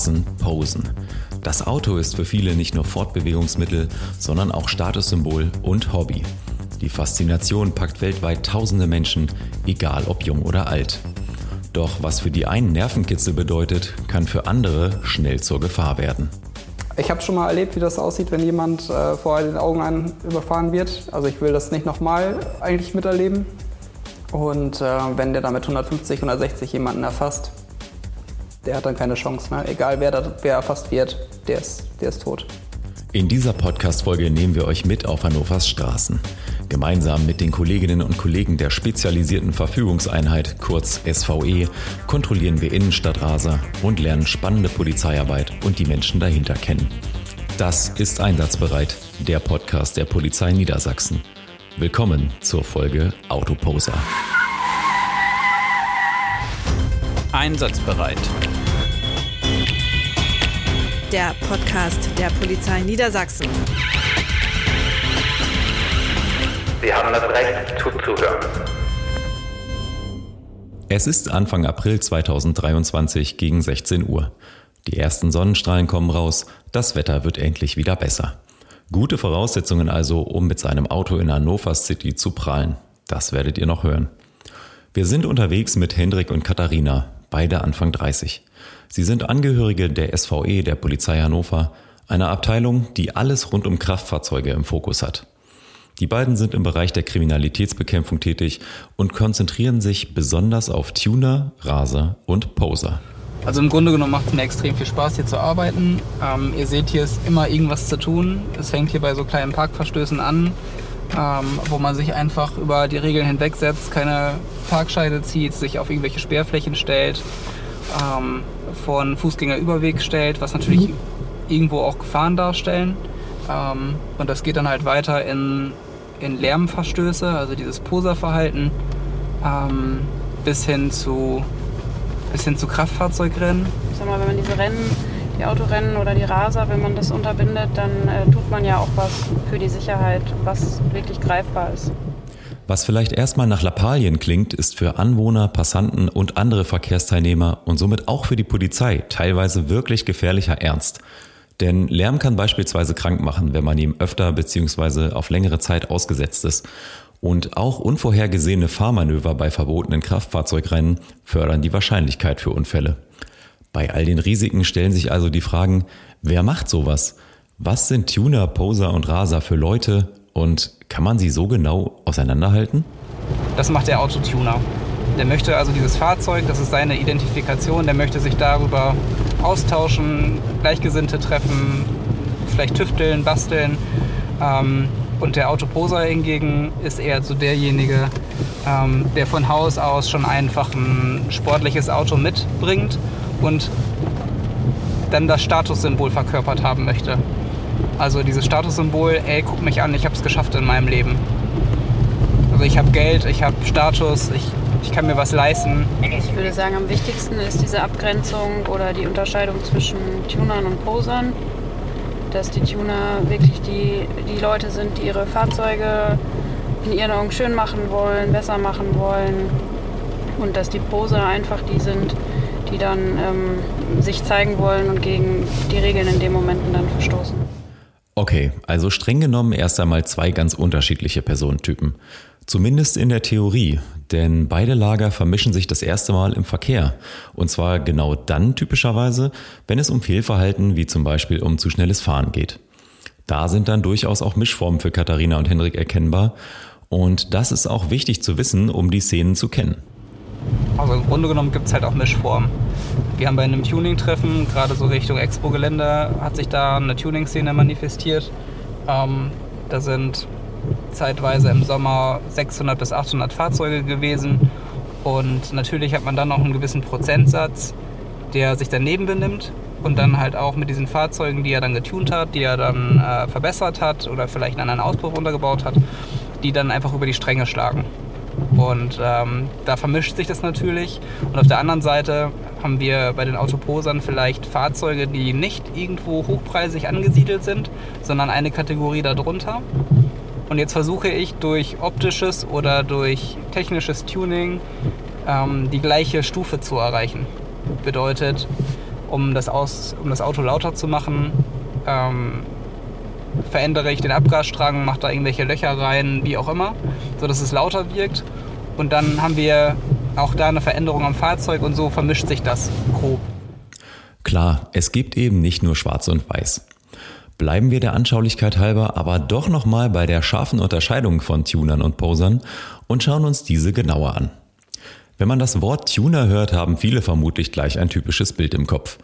Rasen, Posen. Das Auto ist für viele nicht nur Fortbewegungsmittel, sondern auch Statussymbol und Hobby. Die Faszination packt weltweit tausende Menschen, egal ob jung oder alt. Doch was für die einen Nervenkitzel bedeutet, kann für andere schnell zur Gefahr werden. Ich habe schon mal erlebt, wie das aussieht, wenn jemand äh, vor den Augen einen überfahren wird. Also ich will das nicht nochmal eigentlich miterleben. Und äh, wenn der da mit 150, 160 jemanden erfasst, der hat dann keine Chance. Ne? Egal wer, da, wer erfasst wird, der ist, der ist tot. In dieser Podcast-Folge nehmen wir euch mit auf Hannovers Straßen. Gemeinsam mit den Kolleginnen und Kollegen der spezialisierten Verfügungseinheit, kurz SVE, kontrollieren wir Innenstadtraser und lernen spannende Polizeiarbeit und die Menschen dahinter kennen. Das ist Einsatzbereit, der Podcast der Polizei Niedersachsen. Willkommen zur Folge Autoposer. Einsatzbereit. Der Podcast der Polizei Niedersachsen. Sie haben das Recht zuzuhören. Es ist Anfang April 2023 gegen 16 Uhr. Die ersten Sonnenstrahlen kommen raus, das Wetter wird endlich wieder besser. Gute Voraussetzungen also, um mit seinem Auto in Hannover City zu prallen. Das werdet ihr noch hören. Wir sind unterwegs mit Hendrik und Katharina, beide Anfang 30. Sie sind Angehörige der SVE der Polizei Hannover, einer Abteilung, die alles rund um Kraftfahrzeuge im Fokus hat. Die beiden sind im Bereich der Kriminalitätsbekämpfung tätig und konzentrieren sich besonders auf Tuner, Raser und Poser. Also im Grunde genommen macht es mir extrem viel Spaß, hier zu arbeiten. Ähm, ihr seht, hier ist immer irgendwas zu tun. Es fängt hier bei so kleinen Parkverstößen an, ähm, wo man sich einfach über die Regeln hinwegsetzt, keine Parkscheide zieht, sich auf irgendwelche Sperrflächen stellt, ähm, vor einen Fußgängerüberweg stellt, was natürlich mhm. irgendwo auch Gefahren darstellen. Ähm, und das geht dann halt weiter in, in Lärmverstöße, also dieses Poserverhalten, ähm, bis hin zu bis hin zu Kraftfahrzeugrennen. Ich sag mal, wenn man diese Rennen, die Autorennen oder die Raser, wenn man das unterbindet, dann äh, tut man ja auch was für die Sicherheit, was wirklich greifbar ist. Was vielleicht erstmal nach Lappalien klingt, ist für Anwohner, Passanten und andere Verkehrsteilnehmer und somit auch für die Polizei teilweise wirklich gefährlicher Ernst. Denn Lärm kann beispielsweise krank machen, wenn man ihm öfter bzw. auf längere Zeit ausgesetzt ist. Und auch unvorhergesehene Fahrmanöver bei verbotenen Kraftfahrzeugrennen fördern die Wahrscheinlichkeit für Unfälle. Bei all den Risiken stellen sich also die Fragen, wer macht sowas? Was sind Tuner, Poser und Raser für Leute und kann man sie so genau auseinanderhalten? Das macht der Autotuner. Der möchte also dieses Fahrzeug, das ist seine Identifikation, der möchte sich darüber austauschen, Gleichgesinnte treffen, vielleicht tüfteln, basteln. Ähm, und der Autoposer hingegen ist eher so derjenige, ähm, der von Haus aus schon einfach ein sportliches Auto mitbringt und dann das Statussymbol verkörpert haben möchte. Also dieses Statussymbol, ey, guck mich an, ich habe es geschafft in meinem Leben. Also ich habe Geld, ich habe Status, ich, ich kann mir was leisten. Ich würde sagen, am wichtigsten ist diese Abgrenzung oder die Unterscheidung zwischen Tunern und Posern dass die Tuner wirklich die, die Leute sind, die ihre Fahrzeuge in ihren Augen schön machen wollen, besser machen wollen und dass die Poser einfach die sind, die dann ähm, sich zeigen wollen und gegen die Regeln in den Momenten dann verstoßen. Okay, also streng genommen erst einmal zwei ganz unterschiedliche Personentypen. Zumindest in der Theorie, denn beide Lager vermischen sich das erste Mal im Verkehr. Und zwar genau dann typischerweise, wenn es um Fehlverhalten wie zum Beispiel um zu schnelles Fahren geht. Da sind dann durchaus auch Mischformen für Katharina und Henrik erkennbar. Und das ist auch wichtig zu wissen, um die Szenen zu kennen. Also im Grunde genommen gibt es halt auch Mischformen. Wir haben bei einem Tuning-Treffen, gerade so Richtung Expo-Gelände, hat sich da eine Tuning-Szene manifestiert. Ähm, da sind zeitweise im Sommer 600 bis 800 Fahrzeuge gewesen. Und natürlich hat man dann noch einen gewissen Prozentsatz, der sich daneben benimmt und dann halt auch mit diesen Fahrzeugen, die er dann getunt hat, die er dann äh, verbessert hat oder vielleicht einen anderen Auspuff untergebaut hat, die dann einfach über die Stränge schlagen. Und ähm, da vermischt sich das natürlich. Und auf der anderen Seite haben wir bei den Autoposern vielleicht Fahrzeuge, die nicht irgendwo hochpreisig angesiedelt sind, sondern eine Kategorie darunter. Und jetzt versuche ich durch optisches oder durch technisches Tuning ähm, die gleiche Stufe zu erreichen. Bedeutet, um das, Aus, um das Auto lauter zu machen, ähm, verändere ich den Abgasstrang, mache da irgendwelche Löcher rein, wie auch immer, sodass es lauter wirkt. Und dann haben wir auch da eine Veränderung am Fahrzeug und so vermischt sich das grob. Klar, es gibt eben nicht nur Schwarz und Weiß. Bleiben wir der Anschaulichkeit halber aber doch nochmal bei der scharfen Unterscheidung von Tunern und Posern und schauen uns diese genauer an. Wenn man das Wort Tuner hört, haben viele vermutlich gleich ein typisches Bild im Kopf.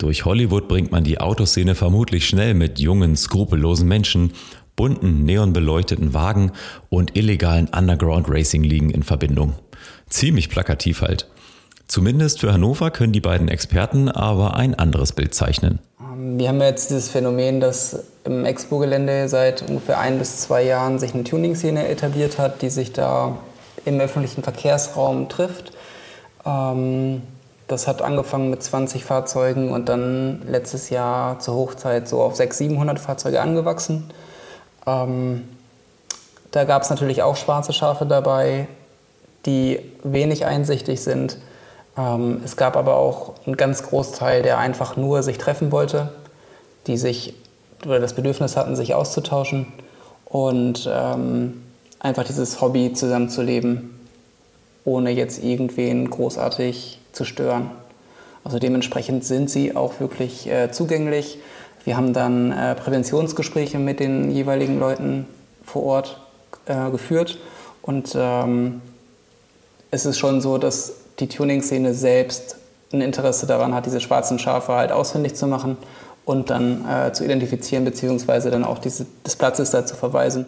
Durch Hollywood bringt man die Autoszene vermutlich schnell mit jungen, skrupellosen Menschen, bunten, neonbeleuchteten Wagen und illegalen Underground Racing Ligen in Verbindung. Ziemlich plakativ halt. Zumindest für Hannover können die beiden Experten aber ein anderes Bild zeichnen. Wir haben jetzt dieses Phänomen, dass im Expo-Gelände seit ungefähr ein bis zwei Jahren sich eine Tuning-Szene etabliert hat, die sich da im öffentlichen Verkehrsraum trifft. Ähm, das hat angefangen mit 20 Fahrzeugen und dann letztes Jahr zur Hochzeit so auf 600, 700 Fahrzeuge angewachsen. Ähm, da gab es natürlich auch schwarze Schafe dabei, die wenig einsichtig sind ähm, es gab aber auch einen ganz Großteil, der einfach nur sich treffen wollte, die sich oder das Bedürfnis hatten, sich auszutauschen und ähm, einfach dieses Hobby zusammenzuleben, ohne jetzt irgendwen großartig zu stören. Also dementsprechend sind sie auch wirklich äh, zugänglich. Wir haben dann äh, Präventionsgespräche mit den jeweiligen Leuten vor Ort äh, geführt und ähm, es ist schon so, dass die Tuning-Szene selbst ein Interesse daran hat, diese schwarzen Schafe halt ausfindig zu machen und dann äh, zu identifizieren, beziehungsweise dann auch diese, des Platzes da zu verweisen.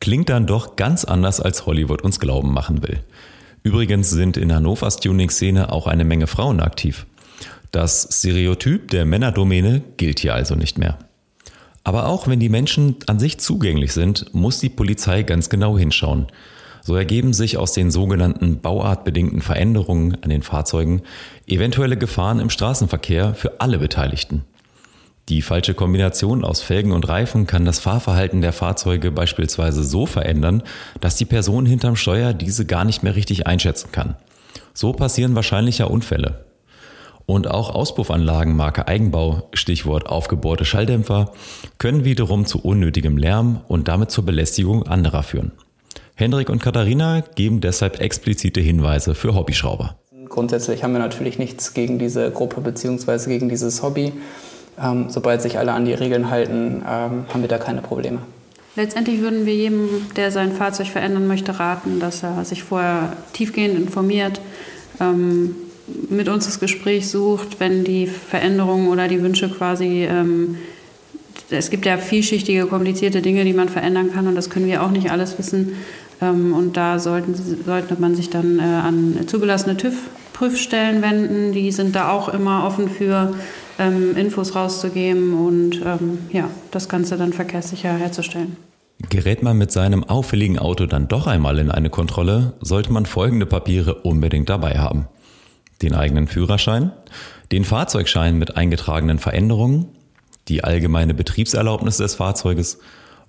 Klingt dann doch ganz anders, als Hollywood uns glauben machen will. Übrigens sind in Hannovers Tuning-Szene auch eine Menge Frauen aktiv. Das Stereotyp der Männerdomäne gilt hier also nicht mehr. Aber auch wenn die Menschen an sich zugänglich sind, muss die Polizei ganz genau hinschauen. So ergeben sich aus den sogenannten bauartbedingten Veränderungen an den Fahrzeugen eventuelle Gefahren im Straßenverkehr für alle Beteiligten. Die falsche Kombination aus Felgen und Reifen kann das Fahrverhalten der Fahrzeuge beispielsweise so verändern, dass die Person hinterm Steuer diese gar nicht mehr richtig einschätzen kann. So passieren wahrscheinlicher Unfälle. Und auch Auspuffanlagen Marke Eigenbau, Stichwort aufgebohrte Schalldämpfer, können wiederum zu unnötigem Lärm und damit zur Belästigung anderer führen. Hendrik und Katharina geben deshalb explizite Hinweise für Hobbyschrauber. Grundsätzlich haben wir natürlich nichts gegen diese Gruppe bzw. gegen dieses Hobby. Ähm, sobald sich alle an die Regeln halten, ähm, haben wir da keine Probleme. Letztendlich würden wir jedem, der sein Fahrzeug verändern möchte, raten, dass er sich vorher tiefgehend informiert, ähm, mit uns das Gespräch sucht, wenn die Veränderungen oder die Wünsche quasi ähm, es gibt ja vielschichtige, komplizierte Dinge, die man verändern kann und das können wir auch nicht alles wissen. Ähm, und da sollten, sollte man sich dann äh, an zugelassene TÜV-Prüfstellen wenden. Die sind da auch immer offen für ähm, Infos rauszugeben und ähm, ja, das Ganze dann verkehrssicher herzustellen. Gerät man mit seinem auffälligen Auto dann doch einmal in eine Kontrolle, sollte man folgende Papiere unbedingt dabei haben. Den eigenen Führerschein, den Fahrzeugschein mit eingetragenen Veränderungen, die allgemeine Betriebserlaubnis des Fahrzeuges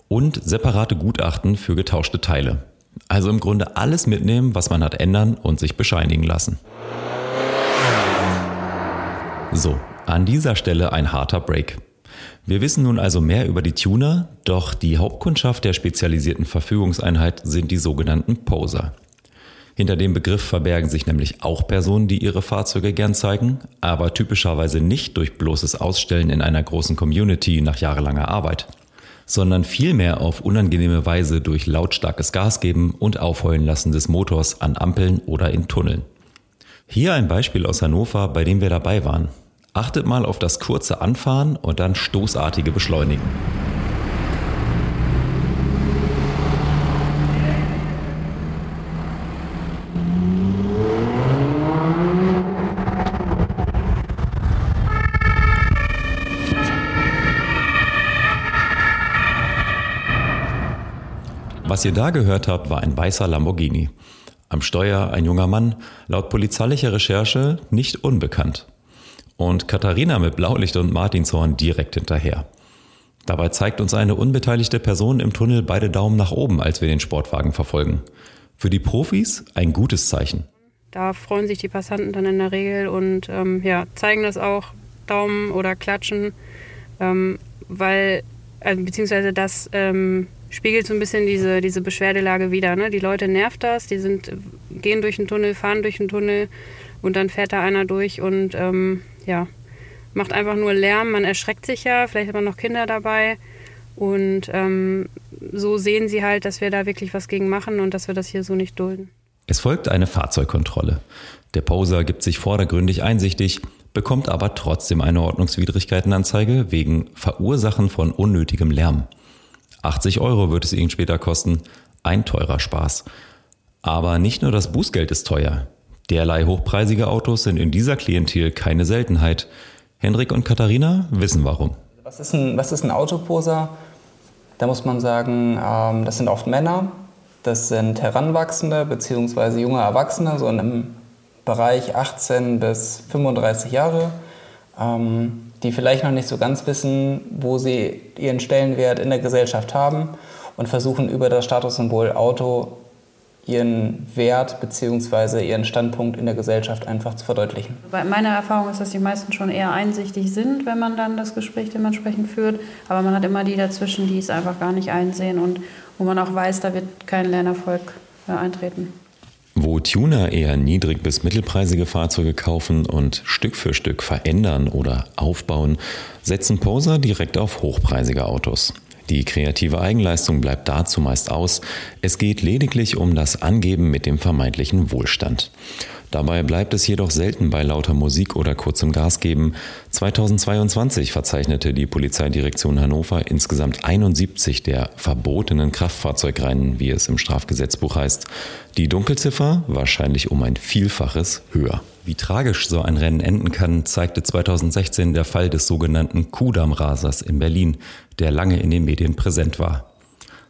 und separate Gutachten für getauschte Teile. Also im Grunde alles mitnehmen, was man hat ändern und sich bescheinigen lassen. So, an dieser Stelle ein harter Break. Wir wissen nun also mehr über die Tuner, doch die Hauptkundschaft der spezialisierten Verfügungseinheit sind die sogenannten Poser. Hinter dem Begriff verbergen sich nämlich auch Personen, die ihre Fahrzeuge gern zeigen, aber typischerweise nicht durch bloßes Ausstellen in einer großen Community nach jahrelanger Arbeit sondern vielmehr auf unangenehme Weise durch lautstarkes Gas geben und Aufheulen lassen des Motors an Ampeln oder in Tunneln. Hier ein Beispiel aus Hannover, bei dem wir dabei waren. Achtet mal auf das kurze Anfahren und dann stoßartige Beschleunigen. Was ihr da gehört habt, war ein weißer Lamborghini. Am Steuer ein junger Mann, laut polizeilicher Recherche nicht unbekannt. Und Katharina mit Blaulicht und Martinshorn direkt hinterher. Dabei zeigt uns eine unbeteiligte Person im Tunnel beide Daumen nach oben, als wir den Sportwagen verfolgen. Für die Profis ein gutes Zeichen. Da freuen sich die Passanten dann in der Regel und ähm, ja, zeigen das auch Daumen oder klatschen, ähm, weil, äh, beziehungsweise das ähm, spiegelt so ein bisschen diese, diese Beschwerdelage wieder. Ne? Die Leute nervt das, die sind, gehen durch den Tunnel, fahren durch den Tunnel und dann fährt da einer durch und ähm, ja, macht einfach nur Lärm. Man erschreckt sich ja, vielleicht hat man noch Kinder dabei. Und ähm, so sehen sie halt, dass wir da wirklich was gegen machen und dass wir das hier so nicht dulden. Es folgt eine Fahrzeugkontrolle. Der Poser gibt sich vordergründig einsichtig, bekommt aber trotzdem eine Ordnungswidrigkeitenanzeige wegen Verursachen von unnötigem Lärm. 80 Euro wird es ihn später kosten. Ein teurer Spaß. Aber nicht nur das Bußgeld ist teuer. Derlei hochpreisige Autos sind in dieser Klientel keine Seltenheit. Henrik und Katharina wissen warum. Was ist ein, was ist ein Autoposer? Da muss man sagen, ähm, das sind oft Männer, das sind Heranwachsende bzw. junge Erwachsene, so im Bereich 18 bis 35 Jahre, ähm, die vielleicht noch nicht so ganz wissen, wo sie ihren Stellenwert in der Gesellschaft haben und versuchen über das Statussymbol Auto ihren Wert bzw. ihren Standpunkt in der Gesellschaft einfach zu verdeutlichen. Bei meiner Erfahrung ist, dass die meisten schon eher einsichtig sind, wenn man dann das Gespräch dementsprechend führt. Aber man hat immer die dazwischen, die es einfach gar nicht einsehen und wo man auch weiß, da wird kein Lernerfolg äh, eintreten. Wo Tuner eher niedrig bis mittelpreisige Fahrzeuge kaufen und Stück für Stück verändern oder aufbauen, setzen Poser direkt auf hochpreisige Autos. Die kreative Eigenleistung bleibt da zumeist aus. Es geht lediglich um das Angeben mit dem vermeintlichen Wohlstand. Dabei bleibt es jedoch selten bei lauter Musik oder kurzem Gas geben. 2022 verzeichnete die Polizeidirektion Hannover insgesamt 71 der verbotenen Kraftfahrzeugrennen, wie es im Strafgesetzbuch heißt. Die Dunkelziffer wahrscheinlich um ein Vielfaches höher. Wie tragisch so ein Rennen enden kann, zeigte 2016 der Fall des sogenannten Kudamm-Rasers in Berlin, der lange in den Medien präsent war.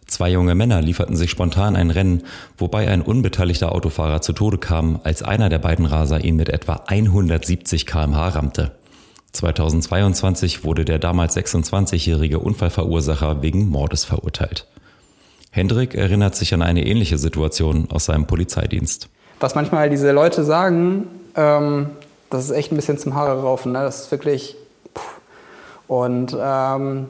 Zwei junge Männer lieferten sich spontan ein Rennen, wobei ein unbeteiligter Autofahrer zu Tode kam, als einer der beiden Raser ihn mit etwa 170 km/h rammte. 2022 wurde der damals 26-jährige Unfallverursacher wegen Mordes verurteilt. Hendrik erinnert sich an eine ähnliche Situation aus seinem Polizeidienst. Was manchmal diese Leute sagen, ähm, das ist echt ein bisschen zum Haare raufen. Ne? Das ist wirklich. Pff. Und ähm,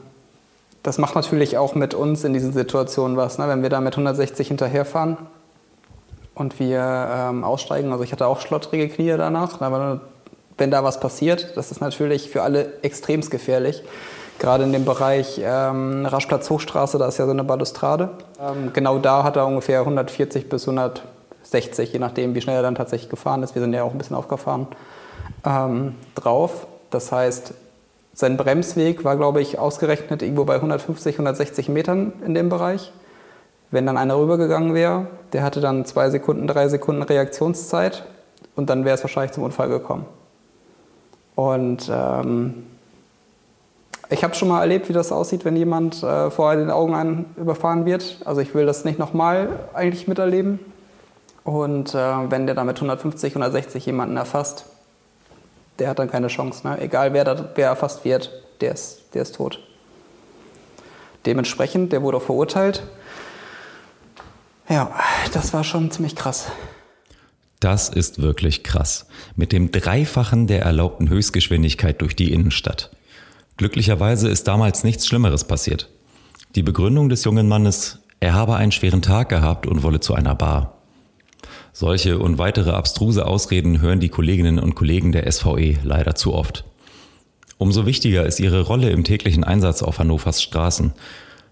das macht natürlich auch mit uns in diesen Situationen was. Ne? Wenn wir da mit 160 hinterherfahren und wir ähm, aussteigen, also ich hatte auch schlottrige Knie danach, aber wenn da was passiert, das ist natürlich für alle extremst gefährlich. Gerade in dem Bereich ähm, Raschplatz Hochstraße, da ist ja so eine Balustrade. Ähm, genau da hat er ungefähr 140 bis 160, je nachdem, wie schnell er dann tatsächlich gefahren ist. Wir sind ja auch ein bisschen aufgefahren, ähm, drauf. Das heißt, sein Bremsweg war, glaube ich, ausgerechnet irgendwo bei 150, 160 Metern in dem Bereich. Wenn dann einer rübergegangen wäre, der hatte dann zwei Sekunden, drei Sekunden Reaktionszeit und dann wäre es wahrscheinlich zum Unfall gekommen. Und ähm, ich habe schon mal erlebt, wie das aussieht, wenn jemand äh, vor den Augen einen überfahren wird. Also ich will das nicht nochmal eigentlich miterleben. Und äh, wenn der dann mit 150, 160 jemanden erfasst, der hat dann keine Chance. Ne? Egal wer, da, wer erfasst wird, der ist, der ist tot. Dementsprechend, der wurde auch verurteilt. Ja, das war schon ziemlich krass. Das ist wirklich krass. Mit dem Dreifachen der erlaubten Höchstgeschwindigkeit durch die Innenstadt. Glücklicherweise ist damals nichts Schlimmeres passiert. Die Begründung des jungen Mannes, er habe einen schweren Tag gehabt und wolle zu einer Bar. Solche und weitere abstruse Ausreden hören die Kolleginnen und Kollegen der SVE leider zu oft. Umso wichtiger ist ihre Rolle im täglichen Einsatz auf Hannovers Straßen.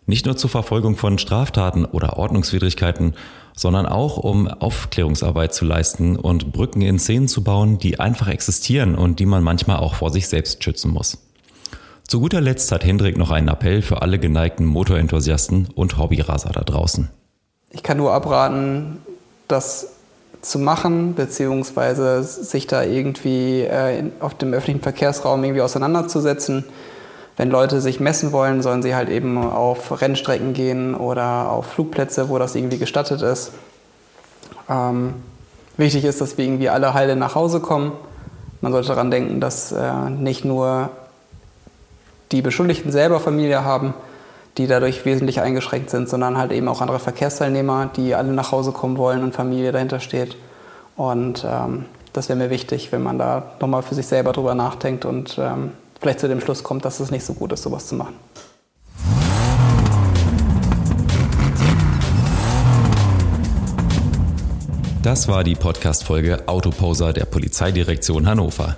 Nicht nur zur Verfolgung von Straftaten oder Ordnungswidrigkeiten, sondern auch um Aufklärungsarbeit zu leisten und Brücken in Szenen zu bauen, die einfach existieren und die man manchmal auch vor sich selbst schützen muss. Zu guter Letzt hat Hendrik noch einen Appell für alle geneigten Motorenthusiasten und Hobbyraser da draußen. Ich kann nur abraten, dass zu machen, beziehungsweise sich da irgendwie äh, auf dem öffentlichen Verkehrsraum irgendwie auseinanderzusetzen. Wenn Leute sich messen wollen, sollen sie halt eben auf Rennstrecken gehen oder auf Flugplätze, wo das irgendwie gestattet ist. Ähm, wichtig ist, dass wir irgendwie alle heile nach Hause kommen. Man sollte daran denken, dass äh, nicht nur die Beschuldigten selber Familie haben, die dadurch wesentlich eingeschränkt sind, sondern halt eben auch andere Verkehrsteilnehmer, die alle nach Hause kommen wollen und Familie dahinter steht. Und ähm, das wäre mir wichtig, wenn man da nochmal für sich selber drüber nachdenkt und ähm, vielleicht zu dem Schluss kommt, dass es nicht so gut ist, sowas zu machen. Das war die Podcast-Folge Autoposer der Polizeidirektion Hannover.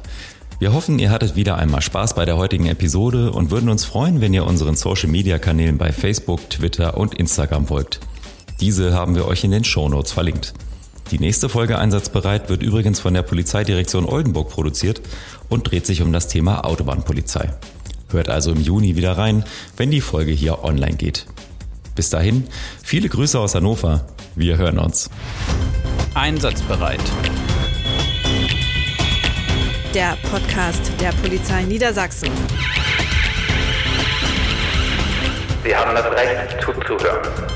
Wir hoffen, ihr hattet wieder einmal Spaß bei der heutigen Episode und würden uns freuen, wenn ihr unseren Social-Media-Kanälen bei Facebook, Twitter und Instagram folgt. Diese haben wir euch in den Shownotes verlinkt. Die nächste Folge Einsatzbereit wird übrigens von der Polizeidirektion Oldenburg produziert und dreht sich um das Thema Autobahnpolizei. Hört also im Juni wieder rein, wenn die Folge hier online geht. Bis dahin, viele Grüße aus Hannover. Wir hören uns. Einsatzbereit. Der Podcast der Polizei Niedersachsen. Sie haben das Recht zuzuhören.